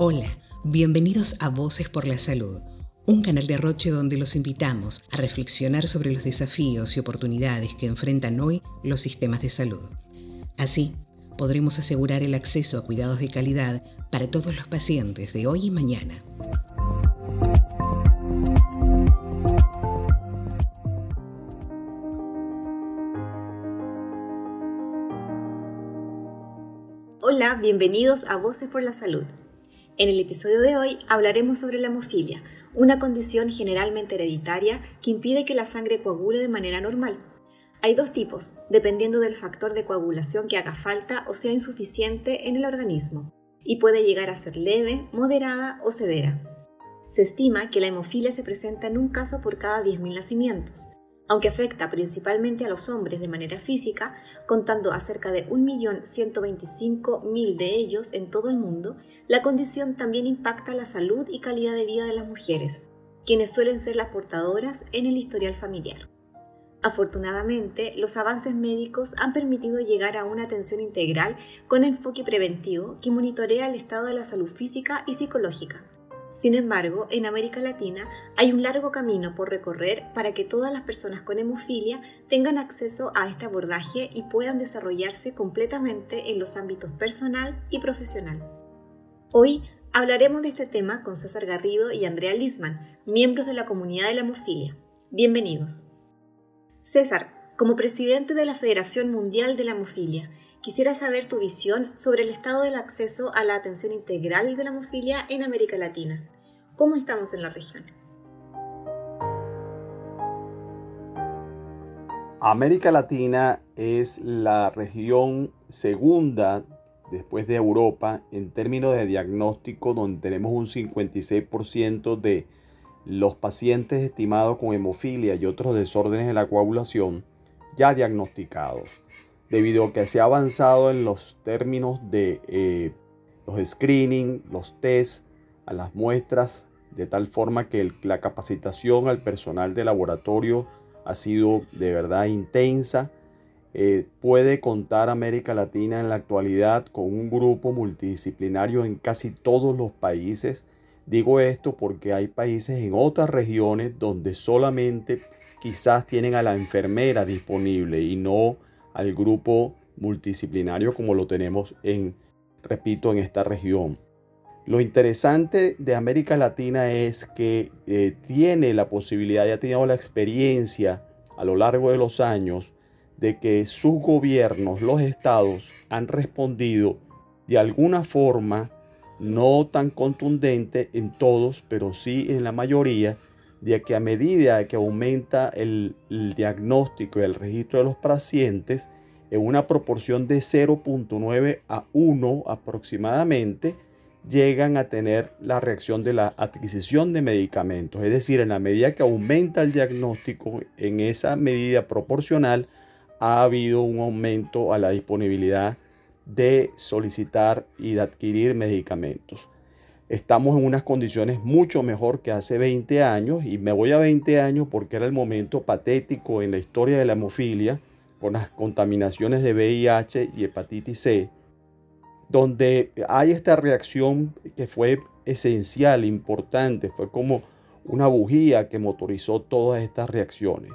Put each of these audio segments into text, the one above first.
Hola, bienvenidos a Voces por la Salud, un canal de Roche donde los invitamos a reflexionar sobre los desafíos y oportunidades que enfrentan hoy los sistemas de salud. Así, podremos asegurar el acceso a cuidados de calidad para todos los pacientes de hoy y mañana. Bienvenidos a Voces por la Salud. En el episodio de hoy hablaremos sobre la hemofilia, una condición generalmente hereditaria que impide que la sangre coagule de manera normal. Hay dos tipos, dependiendo del factor de coagulación que haga falta o sea insuficiente en el organismo, y puede llegar a ser leve, moderada o severa. Se estima que la hemofilia se presenta en un caso por cada 10.000 nacimientos. Aunque afecta principalmente a los hombres de manera física, contando a cerca de 1.125.000 de ellos en todo el mundo, la condición también impacta la salud y calidad de vida de las mujeres, quienes suelen ser las portadoras en el historial familiar. Afortunadamente, los avances médicos han permitido llegar a una atención integral con enfoque preventivo que monitorea el estado de la salud física y psicológica sin embargo, en América Latina hay un largo camino por recorrer para que todas las personas con hemofilia tengan acceso a este abordaje y puedan desarrollarse completamente en los ámbitos personal y profesional. Hoy hablaremos de este tema con César Garrido y Andrea Lisman, miembros de la comunidad de la hemofilia. Bienvenidos. César, como presidente de la Federación Mundial de la Hemofilia, Quisiera saber tu visión sobre el estado del acceso a la atención integral de la hemofilia en América Latina. ¿Cómo estamos en la región? América Latina es la región segunda después de Europa en términos de diagnóstico donde tenemos un 56% de los pacientes estimados con hemofilia y otros desórdenes de la coagulación ya diagnosticados debido a que se ha avanzado en los términos de eh, los screening, los test a las muestras, de tal forma que la capacitación al personal de laboratorio ha sido de verdad intensa. Eh, puede contar América Latina en la actualidad con un grupo multidisciplinario en casi todos los países. Digo esto porque hay países en otras regiones donde solamente quizás tienen a la enfermera disponible y no al grupo multidisciplinario como lo tenemos en, repito, en esta región. Lo interesante de América Latina es que eh, tiene la posibilidad, y ha tenido la experiencia a lo largo de los años de que sus gobiernos, los estados, han respondido de alguna forma, no tan contundente en todos, pero sí en la mayoría, de que a medida que aumenta el, diagnóstico y el registro de los pacientes, en una proporción de 0.9 a 1 aproximadamente, llegan a tener la reacción de la adquisición de medicamentos. Es decir, en la medida que aumenta el diagnóstico, en esa medida proporcional, ha habido un aumento a la disponibilidad de solicitar y de adquirir medicamentos estamos en unas condiciones mucho mejor que hace 20 años y me voy a 20 años porque era el momento patético en la historia de la hemofilia con las contaminaciones de VIH y hepatitis C, donde hay esta reacción que fue esencial, importante, fue como una bujía que motorizó todas estas reacciones.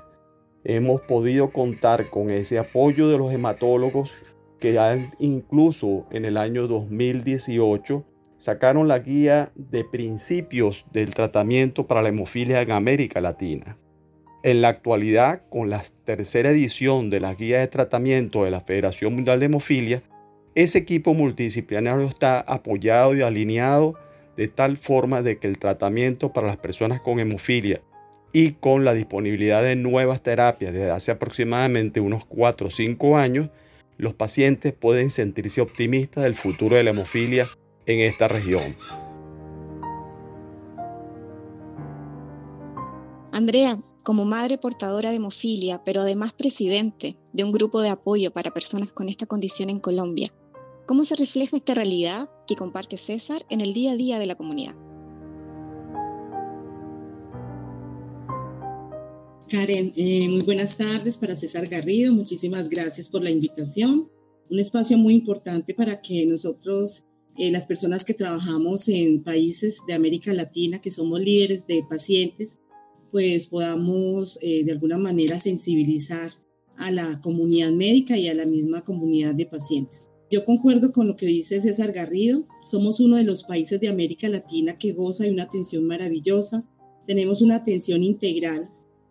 Hemos podido contar con ese apoyo de los hematólogos que han incluso en el año 2018 sacaron la guía de principios del tratamiento para la hemofilia en América Latina. En la actualidad, con la tercera edición de la guía de tratamiento de la Federación Mundial de Hemofilia, ese equipo multidisciplinario está apoyado y alineado de tal forma de que el tratamiento para las personas con hemofilia y con la disponibilidad de nuevas terapias desde hace aproximadamente unos 4 o 5 años, los pacientes pueden sentirse optimistas del futuro de la hemofilia en esta región. Andrea, como madre portadora de hemofilia, pero además presidente de un grupo de apoyo para personas con esta condición en Colombia, ¿cómo se refleja esta realidad que comparte César en el día a día de la comunidad? Karen, eh, muy buenas tardes para César Garrido. Muchísimas gracias por la invitación. Un espacio muy importante para que nosotros, eh, las personas que trabajamos en países de América Latina, que somos líderes de pacientes, pues podamos eh, de alguna manera sensibilizar a la comunidad médica y a la misma comunidad de pacientes. Yo concuerdo con lo que dice César Garrido. Somos uno de los países de América Latina que goza de una atención maravillosa. Tenemos una atención integral.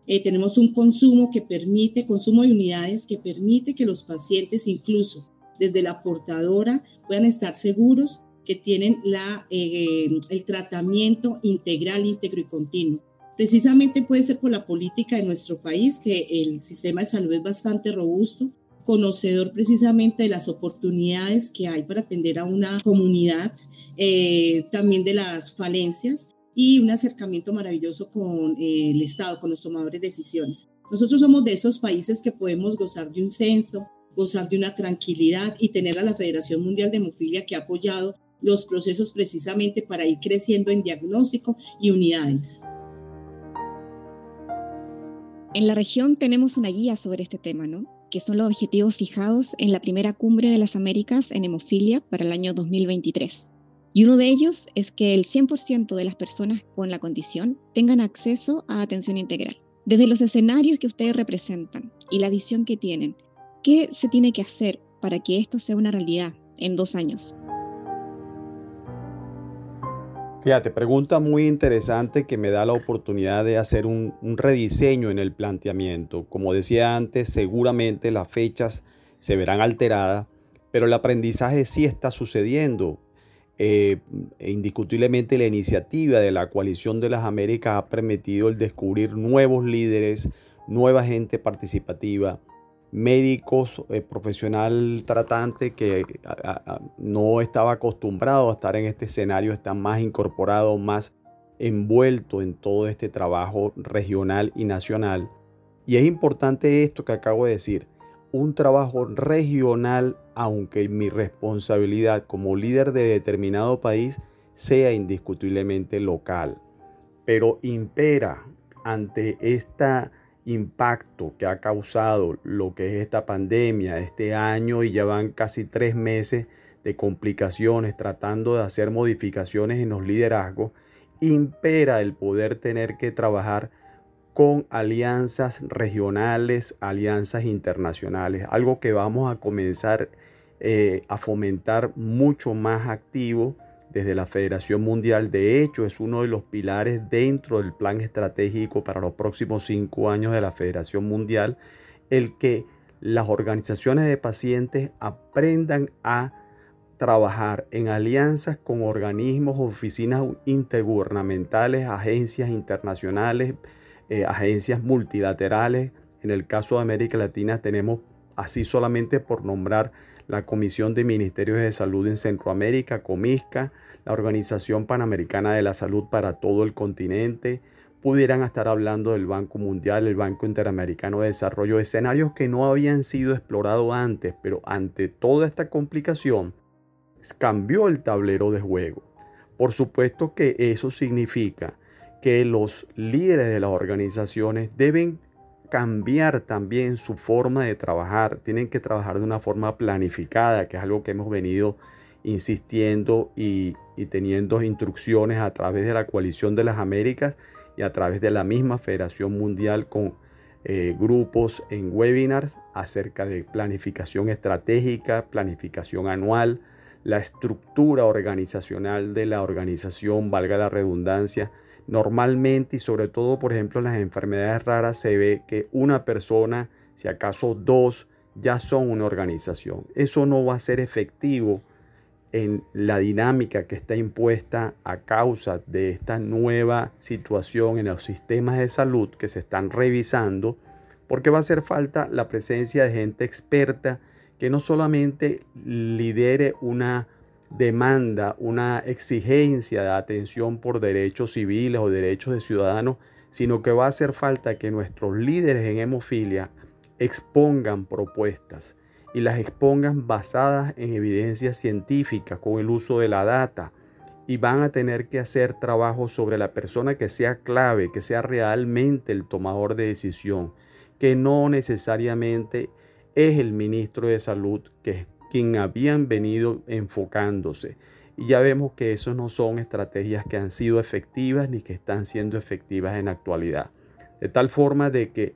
Eh, tenemos un consumo que permite, consumo de unidades que permite que los pacientes, incluso desde la portadora, puedan estar seguros que tienen la, eh, el tratamiento integral, íntegro y continuo. Precisamente puede ser por la política de nuestro país, que el sistema de salud es bastante robusto, conocedor precisamente de las oportunidades que hay para atender a una comunidad, eh, también de las falencias y un acercamiento maravilloso con eh, el Estado, con los tomadores de decisiones. Nosotros somos de esos países que podemos gozar de un censo, gozar de una tranquilidad y tener a la Federación Mundial de Hemofilia que ha apoyado los procesos precisamente para ir creciendo en diagnóstico y unidades. En la región tenemos una guía sobre este tema, ¿no? Que son los objetivos fijados en la primera cumbre de las Américas en hemofilia para el año 2023. Y uno de ellos es que el 100% de las personas con la condición tengan acceso a atención integral. Desde los escenarios que ustedes representan y la visión que tienen, ¿qué se tiene que hacer para que esto sea una realidad en dos años? Fíjate, pregunta muy interesante que me da la oportunidad de hacer un, rediseño en el planteamiento. Como decía antes, seguramente las fechas se verán alteradas, pero el aprendizaje sí está sucediendo. Eh, indiscutiblemente la iniciativa de la coalición de las Américas ha permitido el descubrir nuevos líderes, nueva gente participativa, médicos, eh, profesional tratante que no estaba acostumbrado a estar en este escenario, está más incorporado, más envuelto en todo este trabajo regional y nacional. Y es importante esto que acabo de decir, un trabajo regional, aunque mi responsabilidad como líder de determinado país sea indiscutiblemente local. Pero impera ante esta impacto que ha causado lo que es esta pandemia este año y ya van casi tres meses de complicaciones tratando de hacer modificaciones en los liderazgos, impera el poder tener que trabajar con alianzas regionales, alianzas internacionales, algo que vamos a comenzar eh, a fomentar mucho más activo desde la Federación Mundial. De hecho, es uno de los pilares dentro del plan estratégico para los próximos cinco años de la Federación Mundial, el que las organizaciones de pacientes aprendan a trabajar en alianzas con organismos, oficinas intergubernamentales, agencias internacionales, eh, agencias multilaterales. En el caso de América Latina tenemos, así solamente por nombrar, la Comisión de Ministerios de Salud en Centroamérica, Comisca, la Organización Panamericana de la Salud para todo el continente, pudieran estar hablando del Banco Mundial, el Banco Interamericano de Desarrollo, escenarios que no habían sido explorados antes, pero ante toda esta complicación cambió el tablero de juego. Por supuesto que eso significa que los líderes de las organizaciones deben cambiar también su forma de trabajar, tienen que trabajar de una forma planificada, que es algo que hemos venido insistiendo y, teniendo instrucciones a través de la coalición de las Américas y a través de la misma Federación Mundial con eh, grupos en webinars acerca de planificación estratégica, planificación anual, la estructura organizacional de la organización, valga la redundancia, Normalmente y sobre todo, por ejemplo, en las enfermedades raras se ve que una persona, si acaso dos, ya son una organización. Eso no va a ser efectivo en la dinámica que está impuesta a causa de esta nueva situación en los sistemas de salud que se están revisando, porque va a hacer falta la presencia de gente experta que no solamente lidere una demanda, una exigencia de atención por derechos civiles o derechos de ciudadanos, sino que va a hacer falta que nuestros líderes en hemofilia expongan propuestas y las expongan basadas en evidencias científicas con el uso de la data. Y van a tener que hacer trabajo sobre la persona que sea clave, que sea realmente el tomador de decisión, que no necesariamente es el ministro de salud, que quien habían venido enfocándose. Y ya vemos que eso no son estrategias que han sido efectivas ni que están siendo efectivas en la actualidad. De tal forma de que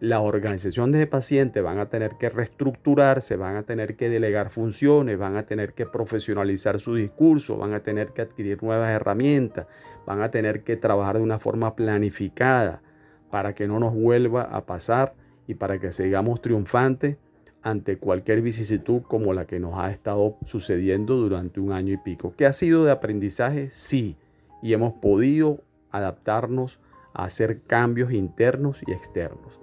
las organizaciones de pacientes van a tener que reestructurarse, van a tener que delegar funciones, van a tener que profesionalizar su discurso, van a tener que adquirir nuevas herramientas, van a tener que trabajar de una forma planificada para que no nos vuelva a pasar y para que sigamos triunfantes ante cualquier vicisitud como la que nos ha estado sucediendo durante un año y pico. ¿Qué ha sido de aprendizaje? Sí, y hemos podido adaptarnos a hacer cambios internos y externos.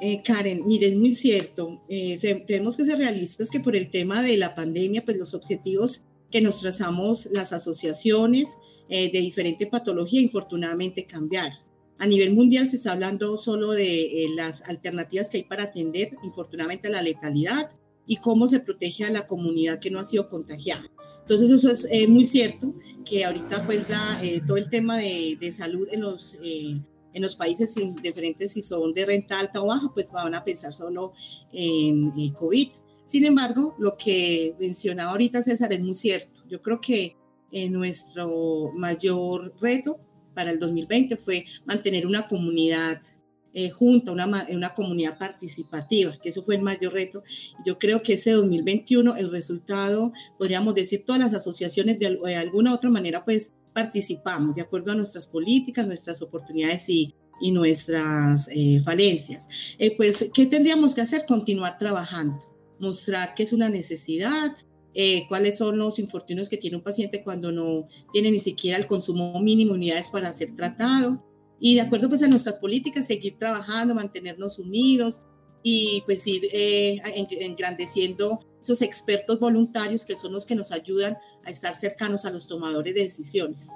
Eh, Karen, mire, es muy cierto. Eh, tenemos que ser realistas que por el tema de la pandemia, pues los objetivos que nos trazamos las asociaciones eh, de diferente patología, infortunadamente cambiaron. A nivel mundial se está hablando solo de las alternativas que hay para atender, infortunadamente, la letalidad y cómo se protege a la comunidad que no ha sido contagiada. Entonces eso es muy cierto, que ahorita pues la, todo el tema de, de salud en los en los países diferentes, si son de renta alta o baja, pues van a pensar solo en, COVID. Sin embargo, lo que mencionaba ahorita César es muy cierto. Yo creo que eh, nuestro mayor reto para el 2020 fue mantener una comunidad eh, junta, una, comunidad participativa, que eso fue el mayor reto. Yo creo que ese 2021, el resultado, podríamos decir, todas las asociaciones de, alguna otra manera, pues participamos de acuerdo a nuestras políticas, nuestras oportunidades y, y nuestras eh, falencias. Eh, pues, ¿qué tendríamos que hacer? Continuar trabajando, mostrar que es una necesidad, eh, cuáles son los infortunios que tiene un paciente cuando no tiene ni siquiera el consumo mínimo de unidades para ser tratado. Y de acuerdo pues a nuestras políticas, seguir trabajando, mantenernos unidos y pues ir engrandeciendo esos expertos voluntarios que son los que nos ayudan a estar cercanos a los tomadores de decisiones.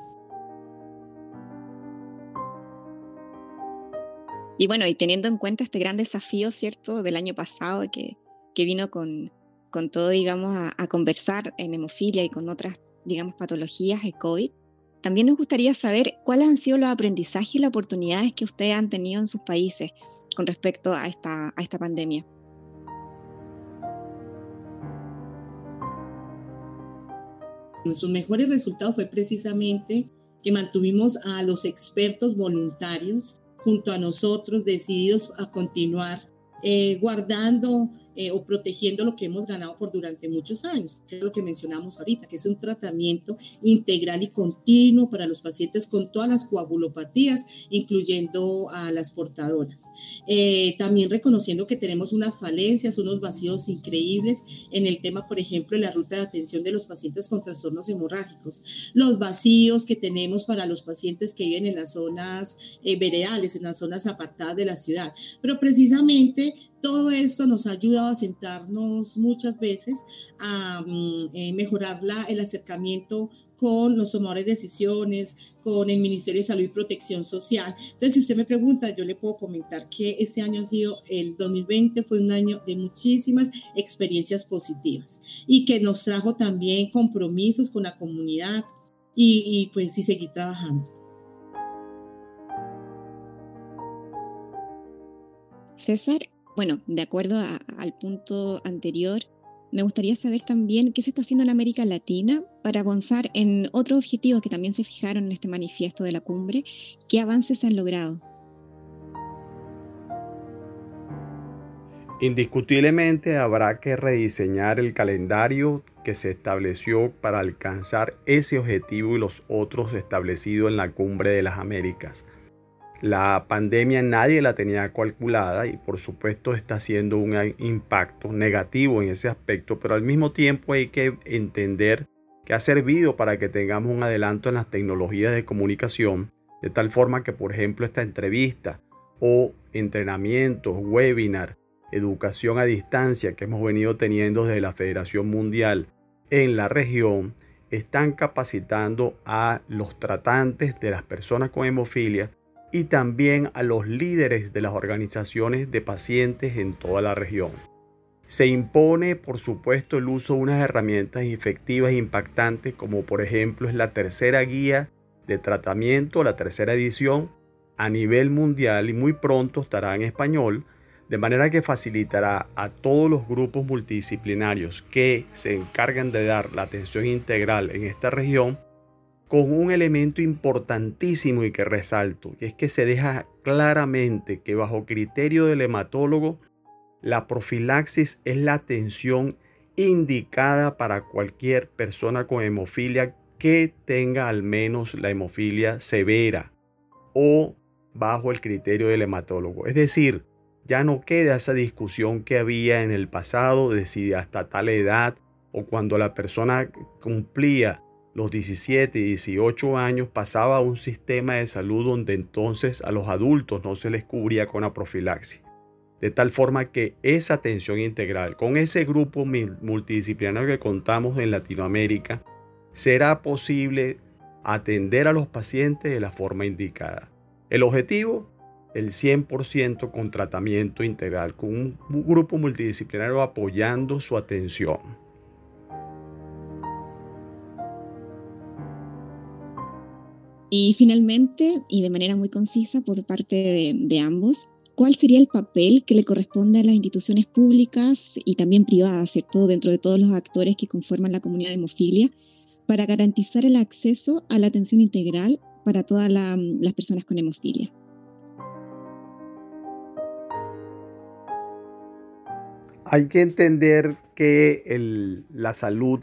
Y bueno, y teniendo en cuenta este gran desafío, ¿cierto?, del año pasado que, que vino con, con todo, digamos, a, a, conversar en hemofilia y con otras, digamos, patologías de COVID, también nos gustaría saber cuáles han sido los aprendizajes y las oportunidades que ustedes han tenido en sus países con respecto a esta, a esta pandemia. Nuestros mejores resultados fue precisamente que mantuvimos a los expertos voluntarios junto a nosotros, decididos a continuar eh, guardando eh, o protegiendo lo que hemos ganado por durante muchos años, que es lo que mencionamos ahorita, que es un tratamiento integral y continuo para los pacientes con todas las coagulopatías, incluyendo a las portadoras. Eh, también reconociendo que tenemos unas falencias, unos vacíos increíbles en el tema, por ejemplo, de la ruta de atención de los pacientes con trastornos hemorrágicos, los vacíos que tenemos para los pacientes que viven en las zonas veredales, en las zonas apartadas de la ciudad. Pero precisamente todo esto nos ha ayudado a sentarnos muchas veces a mm, eh, mejorar la, el acercamiento con los tomadores de decisiones, con el Ministerio de Salud y Protección Social. Entonces, si usted me pregunta, yo le puedo comentar que este año ha sido, el 2020 fue un año de muchísimas experiencias positivas y que nos trajo también compromisos con la comunidad y, pues seguir trabajando. César, bueno, de acuerdo al punto anterior, me gustaría saber también qué se está haciendo en América Latina para avanzar en otros objetivos que también se fijaron en este manifiesto de la cumbre. ¿Qué avances se han logrado? Indiscutiblemente habrá que rediseñar el calendario que se estableció para alcanzar ese objetivo y los otros establecidos en la cumbre de las Américas. La pandemia nadie la tenía calculada y por supuesto está haciendo un impacto negativo en ese aspecto, pero al mismo tiempo hay que entender que ha servido para que tengamos un adelanto en las tecnologías de comunicación, de tal forma que por ejemplo esta entrevista o entrenamientos, webinar, educación a distancia que hemos venido teniendo desde la Federación Mundial en la región, están capacitando a los tratantes de las personas con hemofilia y también a los líderes de las organizaciones de pacientes en toda la región. Se impone, por supuesto, el uso de unas herramientas efectivas e impactantes, como por ejemplo es la tercera guía de tratamiento, la tercera edición a nivel mundial y muy pronto estará en español, de manera que facilitará a todos los grupos multidisciplinarios que se encargan de dar la atención integral en esta región con un elemento importantísimo y que resalto, y es que se deja claramente que bajo criterio del hematólogo, la profilaxis es la atención indicada para cualquier persona con hemofilia que tenga al menos la hemofilia severa o bajo el criterio del hematólogo. Es decir, ya no queda esa discusión que había en el pasado de si hasta tal edad o cuando la persona cumplía los 17 y 18 años pasaba a un sistema de salud donde entonces a los adultos no se les cubría con la profilaxis. De tal forma que esa atención integral con ese grupo multidisciplinario que contamos en Latinoamérica, será posible atender a los pacientes de la forma indicada. El objetivo, el 100% con tratamiento integral, con un grupo multidisciplinario apoyando su atención. Y finalmente, y de manera muy concisa por parte de, ambos, ¿cuál sería el papel que le corresponde a las instituciones públicas y también privadas, ¿cierto? Dentro de todos los actores que conforman la comunidad de hemofilia, para garantizar el acceso a la atención integral para todas las personas con hemofilia? Hay que entender que la salud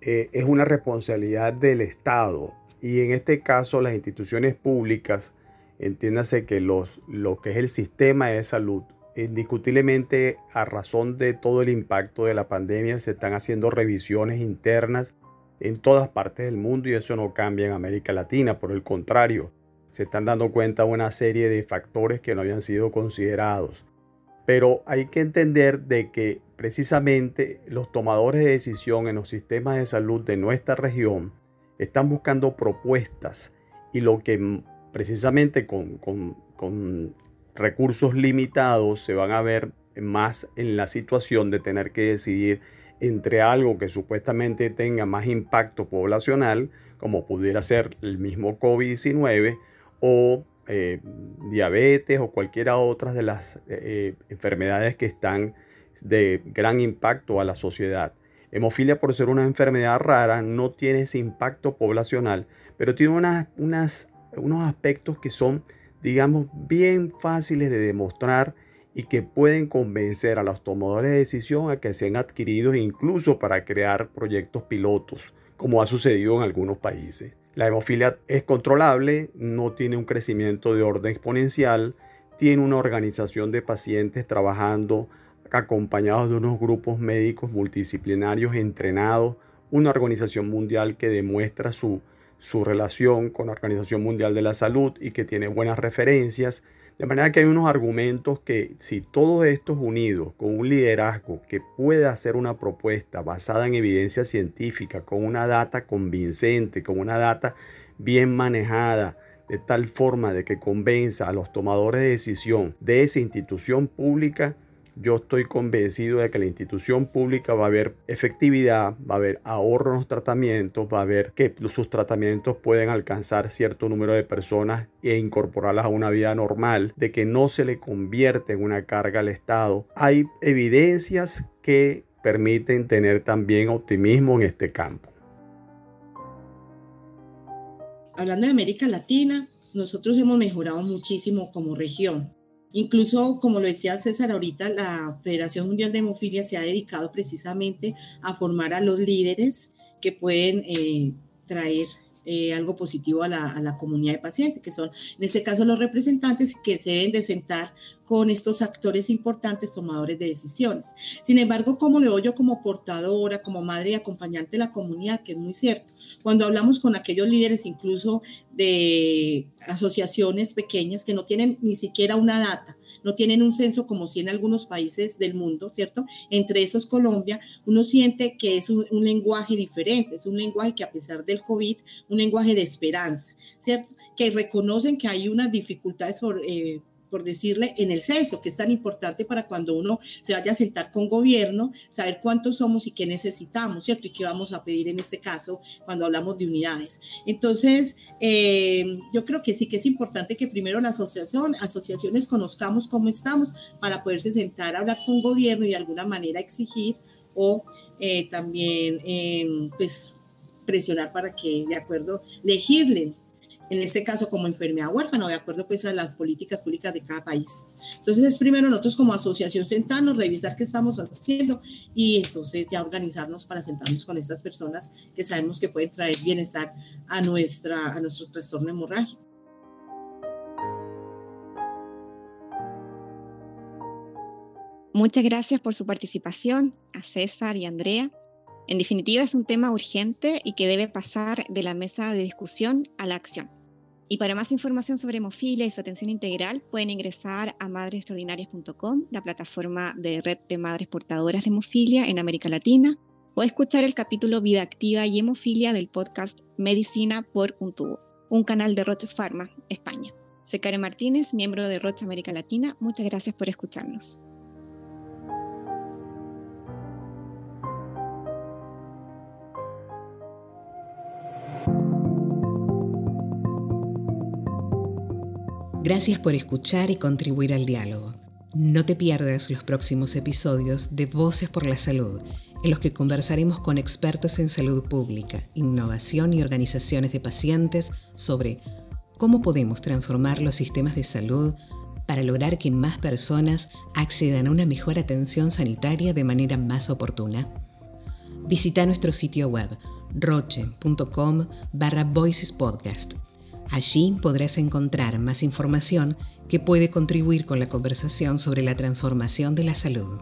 eh, es una responsabilidad del Estado y en este caso las instituciones públicas, entiéndase que los, lo que es el sistema de salud, indiscutiblemente a razón de todo el impacto de la pandemia se están haciendo revisiones internas en todas partes del mundo y eso no cambia en América Latina, por el contrario, se están dando cuenta de una serie de factores que no habían sido considerados. Pero hay que entender de que precisamente los tomadores de decisión en los sistemas de salud de nuestra región están buscando propuestas y lo que precisamente con, con, recursos limitados se van a ver más en la situación de tener que decidir entre algo que supuestamente tenga más impacto poblacional, como pudiera ser el mismo COVID-19, o eh, diabetes o cualquiera otra de las eh, enfermedades que están de gran impacto a la sociedad. Hemofilia, por ser una enfermedad rara, no tiene ese impacto poblacional, pero tiene unas, unos aspectos que son, digamos, bien fáciles de demostrar y que pueden convencer a los tomadores de decisión a que sean adquiridos incluso para crear proyectos pilotos, como ha sucedido en algunos países. La hemofilia es controlable, no tiene un crecimiento de orden exponencial, tiene una organización de pacientes trabajando acompañados de unos grupos médicos multidisciplinarios entrenados, una organización mundial que demuestra su, su relación con la Organización Mundial de la Salud y que tiene buenas referencias. De manera que hay unos argumentos que si todos estos unidos con un liderazgo que pueda hacer una propuesta basada en evidencia científica, con una data convincente, con una data bien manejada, de tal forma de que convenza a los tomadores de decisión de esa institución pública, yo estoy convencido de que la institución pública va a haber efectividad, va a haber ahorro en los tratamientos, va a haber que sus tratamientos pueden alcanzar cierto número de personas e incorporarlas a una vida normal, de que no se le convierte en una carga al Estado. Hay evidencias que permiten tener también optimismo en este campo. Hablando de América Latina, nosotros hemos mejorado muchísimo como región. Incluso, como lo decía César ahorita, la Federación Mundial de Hemofilia se ha dedicado precisamente a formar a los líderes que pueden eh, traer eh, algo positivo a la, comunidad de pacientes, que son en este caso los representantes que se deben de sentar con estos actores importantes tomadores de decisiones. Sin embargo, como lo veo yo como portadora, como madre y acompañante de la comunidad, que es muy cierto, cuando hablamos con aquellos líderes incluso de asociaciones pequeñas que no tienen ni siquiera una data, no tienen un censo como si en algunos países del mundo, ¿cierto? Entre esos Colombia, uno siente que es un, lenguaje diferente, es un lenguaje que a pesar del COVID, un lenguaje de esperanza, ¿cierto? Que reconocen que hay unas dificultades por, decirle, en el censo, que es tan importante para cuando uno se vaya a sentar con gobierno, saber cuántos somos y qué necesitamos, ¿cierto? Y qué vamos a pedir en este caso cuando hablamos de unidades. Entonces, eh, yo creo que sí que es importante que primero la asociación, asociaciones conozcamos cómo estamos para poderse sentar a hablar con gobierno y de alguna manera exigir o eh, también, em, pues, presionar para que, de acuerdo, legislen en este caso como enfermedad huérfana, de acuerdo pues a las políticas públicas de cada país. Entonces es primero nosotros como asociación sentarnos, revisar qué estamos haciendo y entonces ya organizarnos para sentarnos con estas personas que sabemos que pueden traer bienestar a, nuestra, a nuestro trastorno hemorrágico. Muchas gracias por su participación a César y Andrea. En definitiva, es un tema urgente y que debe pasar de la mesa de discusión a la acción. Y para más información sobre hemofilia y su atención integral, pueden ingresar a madresextraordinarias.com, la plataforma de red de madres portadoras de hemofilia en América Latina, o escuchar el capítulo Vida Activa y Hemofilia del podcast Medicina por un tubo, un canal de Roche Pharma, España. Soy Karen Martínez, miembro de Roche América Latina. Muchas gracias por escucharnos. Gracias por escuchar y contribuir al diálogo. No te pierdas los próximos episodios de Voces por la Salud, en los que conversaremos con expertos en salud pública, innovación y organizaciones de pacientes sobre cómo podemos transformar los sistemas de salud para lograr que más personas accedan a una mejor atención sanitaria de manera más oportuna. Visita nuestro sitio web roche.com barra Voices Podcast Allí podrás encontrar más información que puede contribuir con la conversación sobre la transformación de la salud.